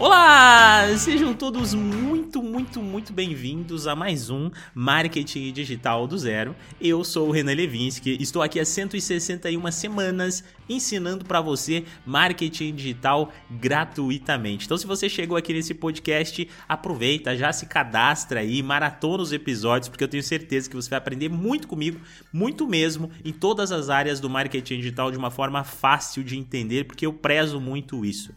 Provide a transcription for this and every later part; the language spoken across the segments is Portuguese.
Olá! Sejam todos muito, muito, muito bem-vindos a mais um Marketing Digital do Zero. Eu sou o Renan Levinsky, estou aqui há 161 semanas ensinando para você marketing digital gratuitamente. Então, se você chegou aqui nesse podcast, aproveita, já se cadastra aí, maratona os episódios, porque eu tenho certeza que você vai aprender muito comigo, muito mesmo, em todas as áreas do marketing digital de uma forma fácil de entender, porque eu prezo muito isso.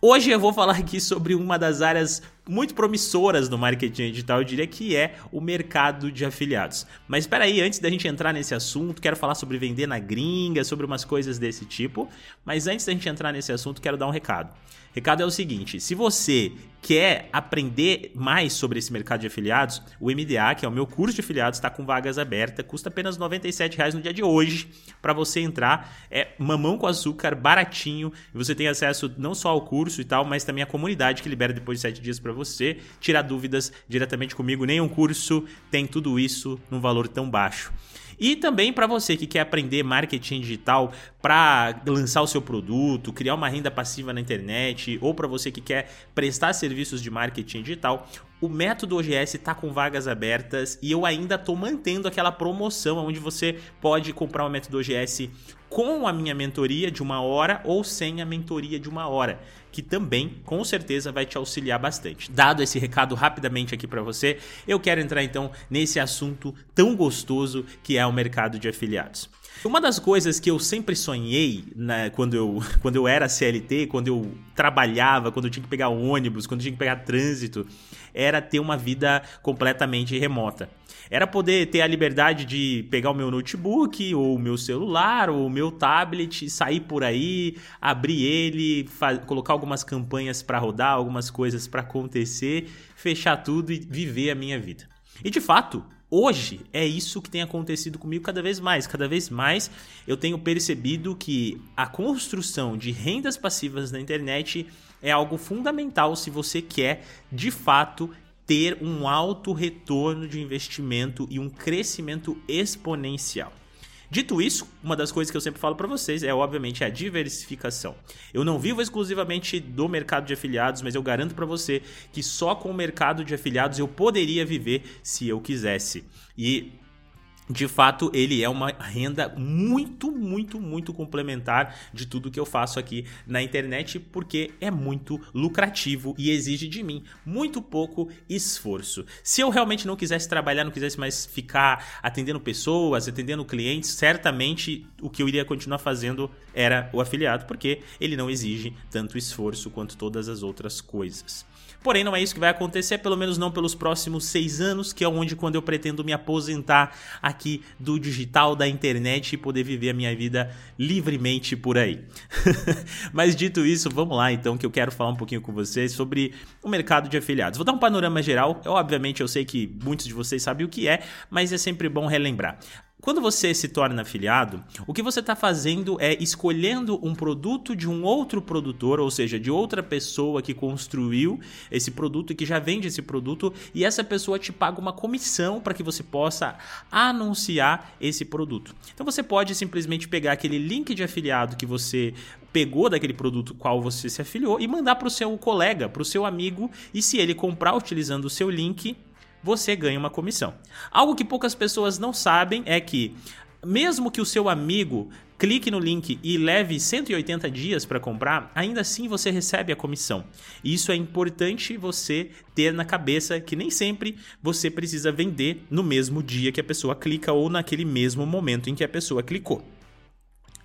Hoje eu vou falar aqui sobre uma das áreas muito promissoras do marketing digital, eu diria que é o mercado de afiliados. Mas espera aí, antes da gente entrar nesse assunto, quero falar sobre vender na gringa, sobre umas coisas desse tipo. Mas antes da gente entrar nesse assunto, quero dar um recado. Recado é o seguinte: se você quer aprender mais sobre esse mercado de afiliados, o MDA, que é o meu curso de afiliados, está com vagas abertas, custa apenas R$ reais no dia de hoje para você entrar. É mamão com açúcar, baratinho, e você tem acesso não só ao curso e tal, mas também à comunidade que libera depois de 7 dias para você tirar dúvidas diretamente comigo. Nenhum curso tem tudo isso num valor tão baixo. E também para você que quer aprender marketing digital para lançar o seu produto, criar uma renda passiva na internet, ou para você que quer prestar serviços de marketing digital, o método OGS está com vagas abertas e eu ainda estou mantendo aquela promoção onde você pode comprar o método OGS com a minha mentoria de uma hora ou sem a mentoria de uma hora, que também com certeza vai te auxiliar bastante. Dado esse recado rapidamente aqui para você, eu quero entrar então nesse assunto tão gostoso que é o mercado de afiliados. Uma das coisas que eu sempre sonhei né, quando, eu, quando eu era CLT, quando eu trabalhava, quando eu tinha que pegar ônibus, quando eu tinha que pegar trânsito, era ter uma vida completamente remota. Era poder ter a liberdade de pegar o meu notebook, ou o meu celular, ou o meu tablet, sair por aí, abrir ele, colocar algumas campanhas para rodar, algumas coisas para acontecer, fechar tudo e viver a minha vida. E de fato, hoje é isso que tem acontecido comigo cada vez mais. Cada vez mais eu tenho percebido que a construção de rendas passivas na internet é algo fundamental se você quer de fato ter um alto retorno de investimento e um crescimento exponencial. Dito isso, uma das coisas que eu sempre falo para vocês é obviamente a diversificação. Eu não vivo exclusivamente do mercado de afiliados, mas eu garanto para você que só com o mercado de afiliados eu poderia viver se eu quisesse. E de fato, ele é uma renda muito, muito, muito complementar de tudo que eu faço aqui na internet, porque é muito lucrativo e exige de mim muito pouco esforço. Se eu realmente não quisesse trabalhar, não quisesse mais ficar atendendo pessoas, atendendo clientes, certamente o que eu iria continuar fazendo era o afiliado, porque ele não exige tanto esforço quanto todas as outras coisas. Porém, não é isso que vai acontecer, pelo menos não pelos próximos seis anos, que é onde quando eu pretendo me aposentar do digital, da internet e poder viver a minha vida livremente por aí. Mas dito isso, vamos lá então, que eu quero falar um pouquinho com vocês sobre o mercado de afiliados. Vou dar um panorama geral, eu, obviamente eu sei que muitos de vocês sabem o que é, mas é sempre bom relembrar. Quando você se torna afiliado, o que você está fazendo é escolhendo um produto de um outro produtor, ou seja, de outra pessoa que construiu esse produto e que já vende esse produto, e essa pessoa te paga uma comissão para que você possa anunciar esse produto. Então você pode simplesmente pegar aquele link de afiliado que você pegou daquele produto qual você se afiliou e mandar para o seu colega, para o seu amigo, e se ele comprar utilizando o seu link, você ganha uma comissão. Algo que poucas pessoas não sabem é que, mesmo que o seu amigo clique no link e leve 180 dias para comprar, ainda assim você recebe a comissão. Isso é importante você ter na cabeça que nem sempre você precisa vender no mesmo dia que a pessoa clica ou naquele mesmo momento em que a pessoa clicou.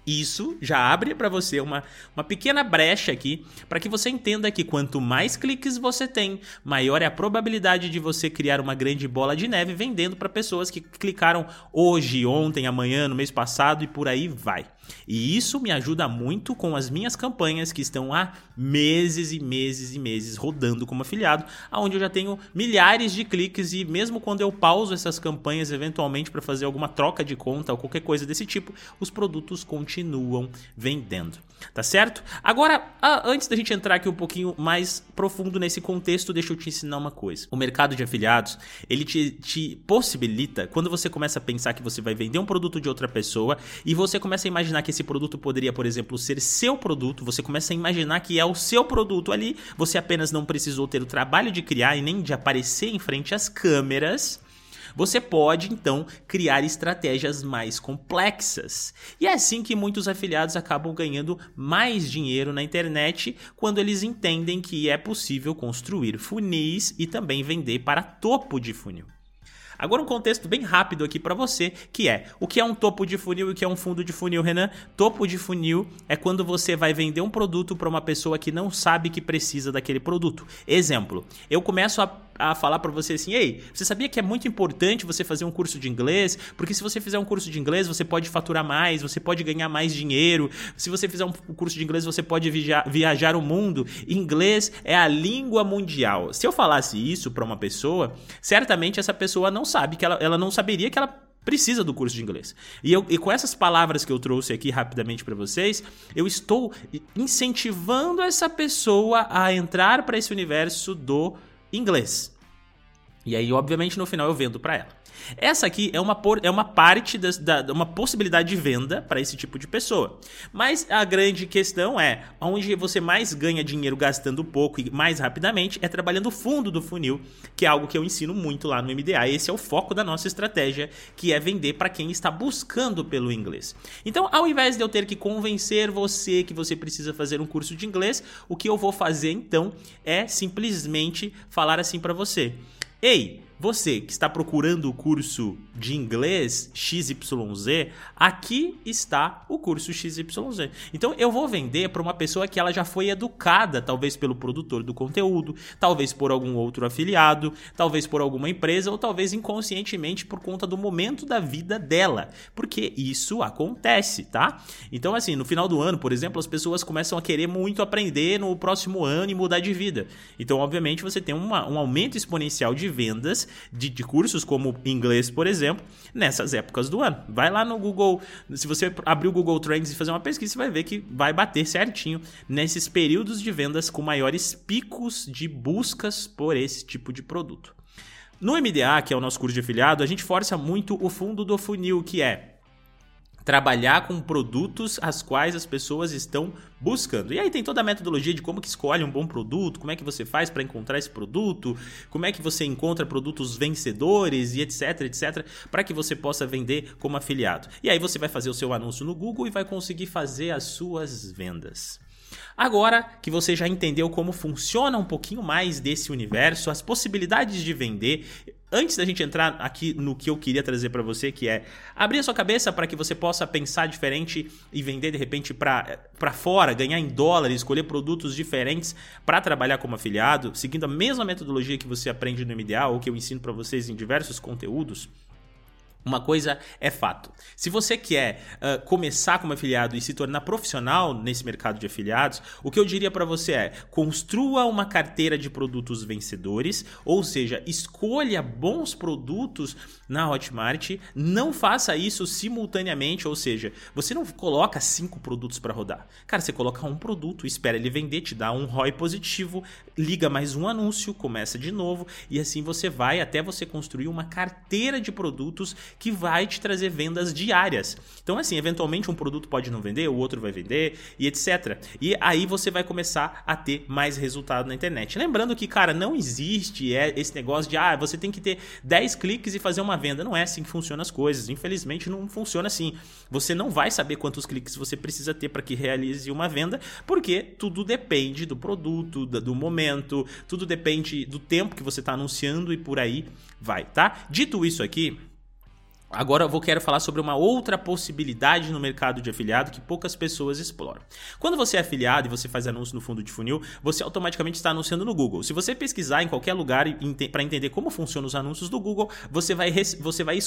Isso já abre para você uma, uma pequena brecha aqui para que você entenda que quanto mais cliques você tem, maior é a probabilidade de você criar uma grande bola de neve vendendo para pessoas que clicaram hoje, ontem, amanhã, no mês passado e por aí vai. E isso me ajuda muito com as minhas campanhas que estão há meses e meses e meses rodando como afiliado, aonde eu já tenho milhares de cliques e mesmo quando eu pauso essas campanhas eventualmente para fazer alguma troca de conta ou qualquer coisa desse tipo, os produtos continuam vendendo. Tá certo? Agora, antes da gente entrar aqui um pouquinho mais profundo nesse contexto, deixa eu te ensinar uma coisa. O mercado de afiliados, ele te, te possibilita, quando você começa a pensar que você vai vender um produto de outra pessoa e você começa a imaginar imaginar que esse produto poderia, por exemplo, ser seu produto, você começa a imaginar que é o seu produto ali, você apenas não precisou ter o trabalho de criar e nem de aparecer em frente às câmeras. Você pode então criar estratégias mais complexas. E é assim que muitos afiliados acabam ganhando mais dinheiro na internet quando eles entendem que é possível construir funis e também vender para topo de funil. Agora um contexto bem rápido aqui para você, que é o que é um topo de funil e o que é um fundo de funil, Renan? Topo de funil é quando você vai vender um produto para uma pessoa que não sabe que precisa daquele produto. Exemplo, eu começo a a falar para você assim: ei, você sabia que é muito importante você fazer um curso de inglês? Porque se você fizer um curso de inglês, você pode faturar mais, você pode ganhar mais dinheiro. Se você fizer um curso de inglês, você pode viajar, viajar o mundo. Inglês é a língua mundial. Se eu falasse isso para uma pessoa, certamente essa pessoa não sabe que ela, ela não saberia que ela precisa do curso de inglês. E, eu, e com essas palavras que eu trouxe aqui rapidamente para vocês, eu estou incentivando essa pessoa a entrar para esse universo do inglês. E aí, obviamente, no final eu vendo para ela. Essa aqui é uma, por, é uma parte das, da, uma possibilidade de venda para esse tipo de pessoa. Mas a grande questão é, onde você mais ganha dinheiro gastando pouco e mais rapidamente é trabalhando o fundo do funil, que é algo que eu ensino muito lá no MDA. Esse é o foco da nossa estratégia, que é vender para quem está buscando pelo inglês. Então, ao invés de eu ter que convencer você que você precisa fazer um curso de inglês, o que eu vou fazer então é simplesmente falar assim para você: "Ei, você que está procurando o curso de inglês XYZ, aqui está o curso XYZ. Então eu vou vender para uma pessoa que ela já foi educada, talvez pelo produtor do conteúdo, talvez por algum outro afiliado, talvez por alguma empresa ou talvez inconscientemente por conta do momento da vida dela, porque isso acontece, tá? Então assim, no final do ano, por exemplo, as pessoas começam a querer muito aprender no próximo ano e mudar de vida. Então, obviamente, você tem uma, um aumento exponencial de vendas de, de cursos como inglês, por exemplo, nessas épocas do ano. Vai lá no Google, se você abrir o Google Trends e fazer uma pesquisa, você vai ver que vai bater certinho nesses períodos de vendas com maiores picos de buscas por esse tipo de produto. No MDA, que é o nosso curso de afiliado, a gente força muito o fundo do funil, que é trabalhar com produtos as quais as pessoas estão buscando. E aí tem toda a metodologia de como que escolhe um bom produto, como é que você faz para encontrar esse produto, como é que você encontra produtos vencedores e etc, etc, para que você possa vender como afiliado. E aí você vai fazer o seu anúncio no Google e vai conseguir fazer as suas vendas. Agora que você já entendeu como funciona um pouquinho mais desse universo, as possibilidades de vender, antes da gente entrar aqui no que eu queria trazer para você, que é abrir a sua cabeça para que você possa pensar diferente e vender de repente para fora, ganhar em dólares, escolher produtos diferentes para trabalhar como afiliado, seguindo a mesma metodologia que você aprende no MDA ou que eu ensino para vocês em diversos conteúdos. Uma coisa é fato. Se você quer uh, começar como afiliado e se tornar profissional nesse mercado de afiliados, o que eu diria para você é: construa uma carteira de produtos vencedores, ou seja, escolha bons produtos na Hotmart. Não faça isso simultaneamente, ou seja, você não coloca cinco produtos para rodar. Cara, você coloca um produto, espera ele vender, te dá um ROI positivo, liga mais um anúncio, começa de novo e assim você vai até você construir uma carteira de produtos que vai te trazer vendas diárias. Então, assim, eventualmente um produto pode não vender, o outro vai vender e etc. E aí você vai começar a ter mais resultado na internet. Lembrando que, cara, não existe é, esse negócio de ah, você tem que ter 10 cliques e fazer uma venda. Não é assim que funcionam as coisas. Infelizmente, não funciona assim. Você não vai saber quantos cliques você precisa ter para que realize uma venda, porque tudo depende do produto, do momento, tudo depende do tempo que você está anunciando e por aí vai, tá? Dito isso aqui, Agora eu vou quero falar sobre uma outra possibilidade no mercado de afiliado que poucas pessoas exploram. Quando você é afiliado e você faz anúncio no fundo de funil, você automaticamente está anunciando no Google. Se você pesquisar em qualquer lugar para entender como funcionam os anúncios do Google, você vai, você vai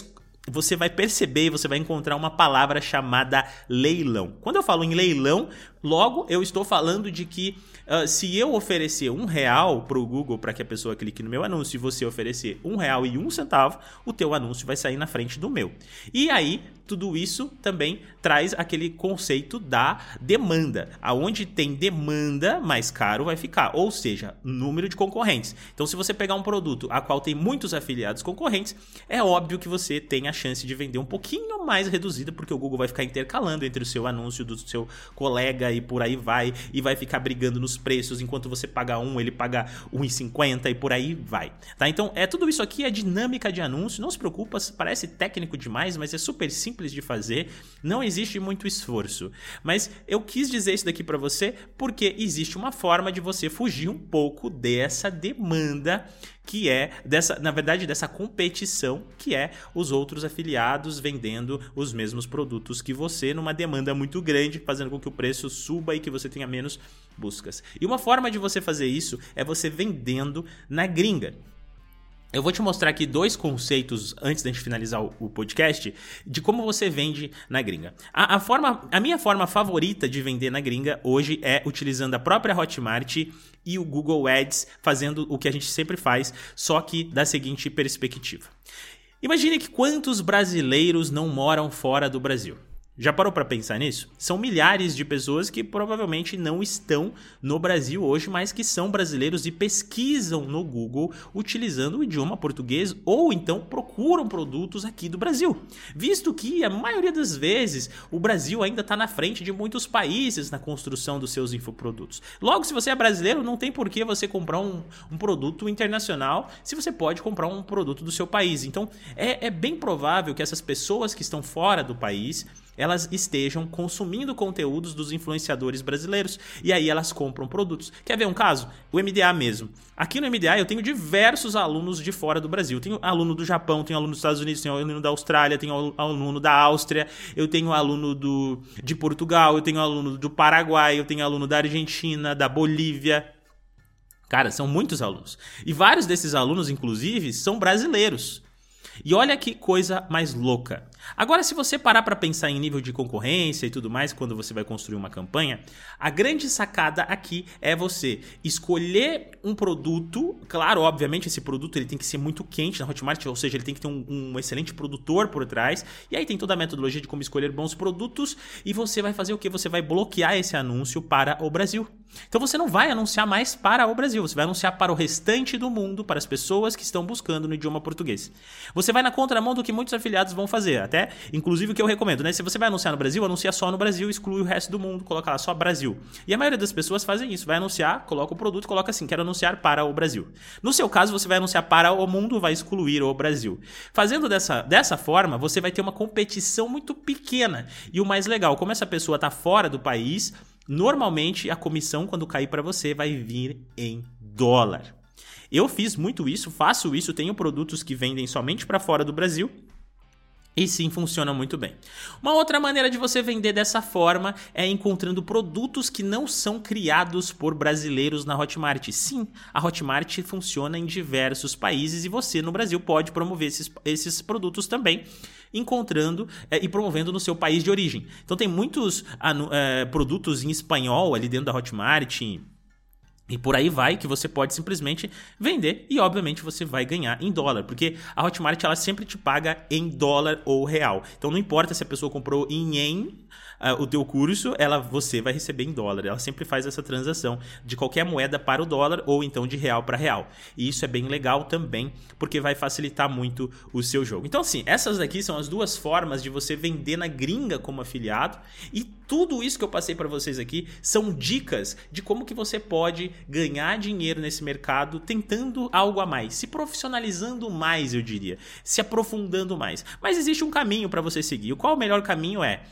você vai perceber, você vai encontrar uma palavra chamada leilão. Quando eu falo em leilão, logo eu estou falando de que uh, se eu oferecer um real para o Google para que a pessoa clique no meu anúncio e você oferecer um real e um centavo, o teu anúncio vai sair na frente do meu. E aí tudo isso também traz aquele conceito da demanda. Aonde tem demanda, mais caro vai ficar. Ou seja, número de concorrentes. Então, se você pegar um produto a qual tem muitos afiliados concorrentes, é óbvio que você tem a chance de vender um pouquinho mais reduzida, porque o Google vai ficar intercalando entre o seu anúncio do seu colega e por aí vai, e vai ficar brigando nos preços, enquanto você paga um, ele paga 1,50 e por aí vai. Tá? Então, é tudo isso aqui é dinâmica de anúncio, não se preocupa, parece técnico demais, mas é super simples de fazer, não existe muito esforço. Mas eu quis dizer isso daqui para você porque existe uma forma de você fugir um pouco dessa demanda que é dessa, na verdade, dessa competição que é os outros afiliados vendendo os mesmos produtos que você numa demanda muito grande, fazendo com que o preço suba e que você tenha menos buscas. E uma forma de você fazer isso é você vendendo na gringa. Eu vou te mostrar aqui dois conceitos antes da gente finalizar o, podcast de como você vende na gringa. A, a, forma, a minha forma favorita de vender na gringa hoje é utilizando a própria Hotmart e o Google Ads, fazendo o que a gente sempre faz, só que da seguinte perspectiva. Imagine que quantos brasileiros não moram fora do Brasil. Já parou para pensar nisso? São milhares de pessoas que provavelmente não estão no Brasil hoje, mas que são brasileiros e pesquisam no Google utilizando o idioma português ou então procuram produtos aqui do Brasil. Visto que a maioria das vezes o Brasil ainda está na frente de muitos países na construção dos seus infoprodutos. Logo, se você é brasileiro, não tem por que você comprar um, um produto internacional se você pode comprar um produto do seu país. Então, é, é bem provável que essas pessoas que estão fora do país elas estejam consumindo conteúdos dos influenciadores brasileiros. E aí elas compram produtos. Quer ver um caso? O MDA mesmo. Aqui no MDA eu tenho diversos alunos de fora do Brasil. Tenho aluno do Japão, tenho aluno dos Estados Unidos, tenho aluno da Austrália, tenho aluno da Áustria, eu tenho aluno do, de Portugal, eu tenho aluno do Paraguai, eu tenho aluno da Argentina, da Bolívia. Cara, são muitos alunos. E vários desses alunos, inclusive, são brasileiros. E olha que coisa mais louca. Agora, se você parar para pensar em nível de concorrência e tudo mais, quando você vai construir uma campanha, a grande sacada aqui é você escolher um produto. Claro, obviamente, esse produto ele tem que ser muito quente na Hotmart, ou seja, ele tem que ter um, um excelente produtor por trás. E aí tem toda a metodologia de como escolher bons produtos. E você vai fazer o que? Você vai bloquear esse anúncio para o Brasil. Então você não vai anunciar mais para o Brasil, você vai anunciar para o restante do mundo, para as pessoas que estão buscando no idioma português. Você vai na contramão do que muitos afiliados vão fazer até, inclusive o que eu recomendo, né? Se você vai anunciar no Brasil, anuncia só no Brasil, exclui o resto do mundo, coloca lá só Brasil. E a maioria das pessoas fazem isso, vai anunciar, coloca o produto, coloca assim, quero anunciar para o Brasil. No seu caso, você vai anunciar para o mundo, vai excluir o Brasil. Fazendo dessa, dessa forma, você vai ter uma competição muito pequena. E o mais legal, como essa pessoa está fora do país, normalmente a comissão, quando cair para você, vai vir em dólar. Eu fiz muito isso, faço isso, tenho produtos que vendem somente para fora do Brasil e sim, funciona muito bem. Uma outra maneira de você vender dessa forma é encontrando produtos que não são criados por brasileiros na Hotmart. Sim, a Hotmart funciona em diversos países e você no Brasil pode promover esses, esses produtos também, encontrando é, e promovendo no seu país de origem. Então tem muitos é, produtos em espanhol ali dentro da Hotmart e por aí vai que você pode simplesmente vender e obviamente você vai ganhar em dólar, porque a Hotmart ela sempre te paga em dólar ou real. Então não importa se a pessoa comprou em yen uh, o teu curso, ela você vai receber em dólar. Ela sempre faz essa transação de qualquer moeda para o dólar ou então de real para real. E isso é bem legal também, porque vai facilitar muito o seu jogo. Então, assim, essas aqui são as duas formas de você vender na gringa como afiliado e tudo isso que eu passei para vocês aqui são dicas de como que você pode ganhar dinheiro nesse mercado tentando algo a mais, se profissionalizando mais, eu diria, se aprofundando mais. Mas existe um caminho para você seguir. Qual o melhor caminho é?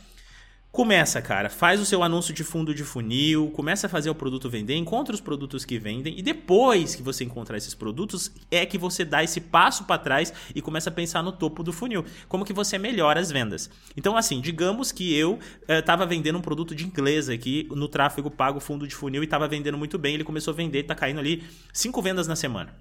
Começa, cara, faz o seu anúncio de fundo de funil, começa a fazer o produto vender, encontra os produtos que vendem e depois que você encontrar esses produtos é que você dá esse passo para trás e começa a pensar no topo do funil, como que você melhora as vendas. Então, assim, digamos que eu estava eh, vendendo um produto de inglês aqui no tráfego pago fundo de funil e estava vendendo muito bem, ele começou a vender, está caindo ali cinco vendas na semana.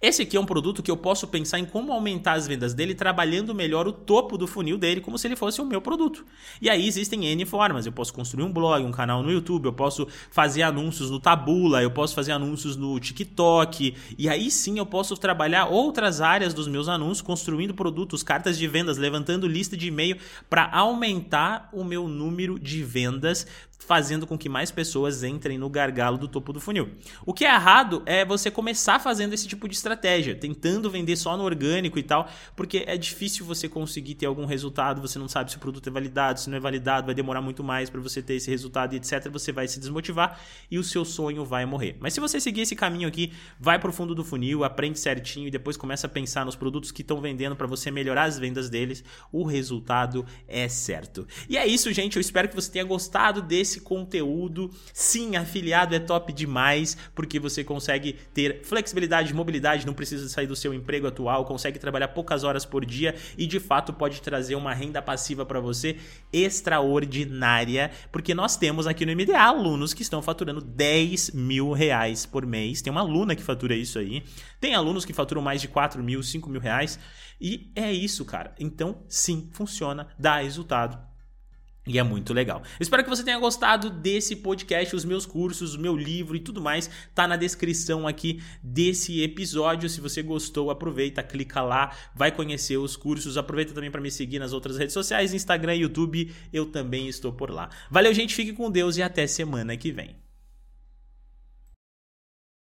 Esse aqui é um produto que eu posso pensar em como aumentar as vendas dele trabalhando melhor o topo do funil dele, como se ele fosse o meu produto. E aí existem N formas. Eu posso construir um blog, um canal no YouTube, eu posso fazer anúncios no Tabula, eu posso fazer anúncios no TikTok. E aí sim eu posso trabalhar outras áreas dos meus anúncios, construindo produtos, cartas de vendas, levantando lista de e-mail para aumentar o meu número de vendas fazendo com que mais pessoas entrem no gargalo do topo do funil. O que é errado é você começar fazendo esse tipo de estratégia, tentando vender só no orgânico e tal, porque é difícil você conseguir ter algum resultado, você não sabe se o produto é validado, se não é validado, vai demorar muito mais para você ter esse resultado etc. Você vai se desmotivar e o seu sonho vai morrer. Mas se você seguir esse caminho aqui, vai pro fundo do funil, aprende certinho e depois começa a pensar nos produtos que estão vendendo para você melhorar as vendas deles, o resultado é certo. E é isso, gente. Eu espero que você tenha gostado desse esse conteúdo. Sim, afiliado é top demais, porque você consegue ter flexibilidade, mobilidade, não precisa sair do seu emprego atual, consegue trabalhar poucas horas por dia e de fato pode trazer uma renda passiva para você extraordinária, porque nós temos aqui no MDA alunos que estão faturando 10 mil reais por mês. Tem uma aluna que fatura isso aí. Tem alunos que faturam mais de 4 mil, 5 mil reais. E é isso, cara. Então, sim, funciona, dá resultado. E é muito legal. Espero que você tenha gostado desse podcast, os meus cursos, o meu livro e tudo mais. Tá na descrição aqui desse episódio. Se você gostou, aproveita, clica lá, vai conhecer os cursos. Aproveita também para me seguir nas outras redes sociais, Instagram, YouTube. Eu também estou por lá. Valeu, gente. Fique com Deus e até semana que vem.